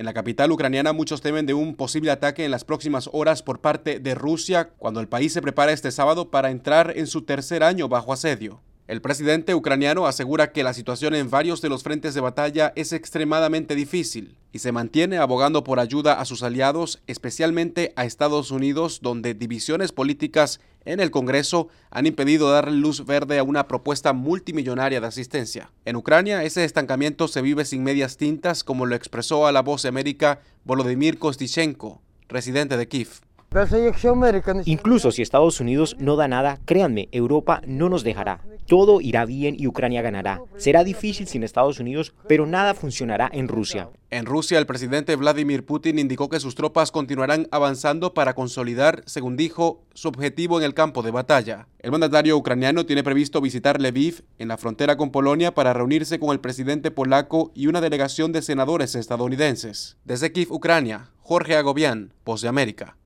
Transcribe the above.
En la capital ucraniana muchos temen de un posible ataque en las próximas horas por parte de Rusia cuando el país se prepara este sábado para entrar en su tercer año bajo asedio. El presidente ucraniano asegura que la situación en varios de los frentes de batalla es extremadamente difícil y se mantiene abogando por ayuda a sus aliados, especialmente a Estados Unidos, donde divisiones políticas en el Congreso han impedido darle luz verde a una propuesta multimillonaria de asistencia. En Ucrania, ese estancamiento se vive sin medias tintas, como lo expresó a la voz de América Volodymyr Kostichenko, residente de Kiev. Incluso si Estados Unidos no da nada, créanme, Europa no nos dejará. Todo irá bien y Ucrania ganará. Será difícil sin Estados Unidos, pero nada funcionará en Rusia. En Rusia, el presidente Vladimir Putin indicó que sus tropas continuarán avanzando para consolidar, según dijo, su objetivo en el campo de batalla. El mandatario ucraniano tiene previsto visitar Lviv, en la frontera con Polonia, para reunirse con el presidente polaco y una delegación de senadores estadounidenses. Desde Kiev, Ucrania, Jorge Agobián, Voz de América.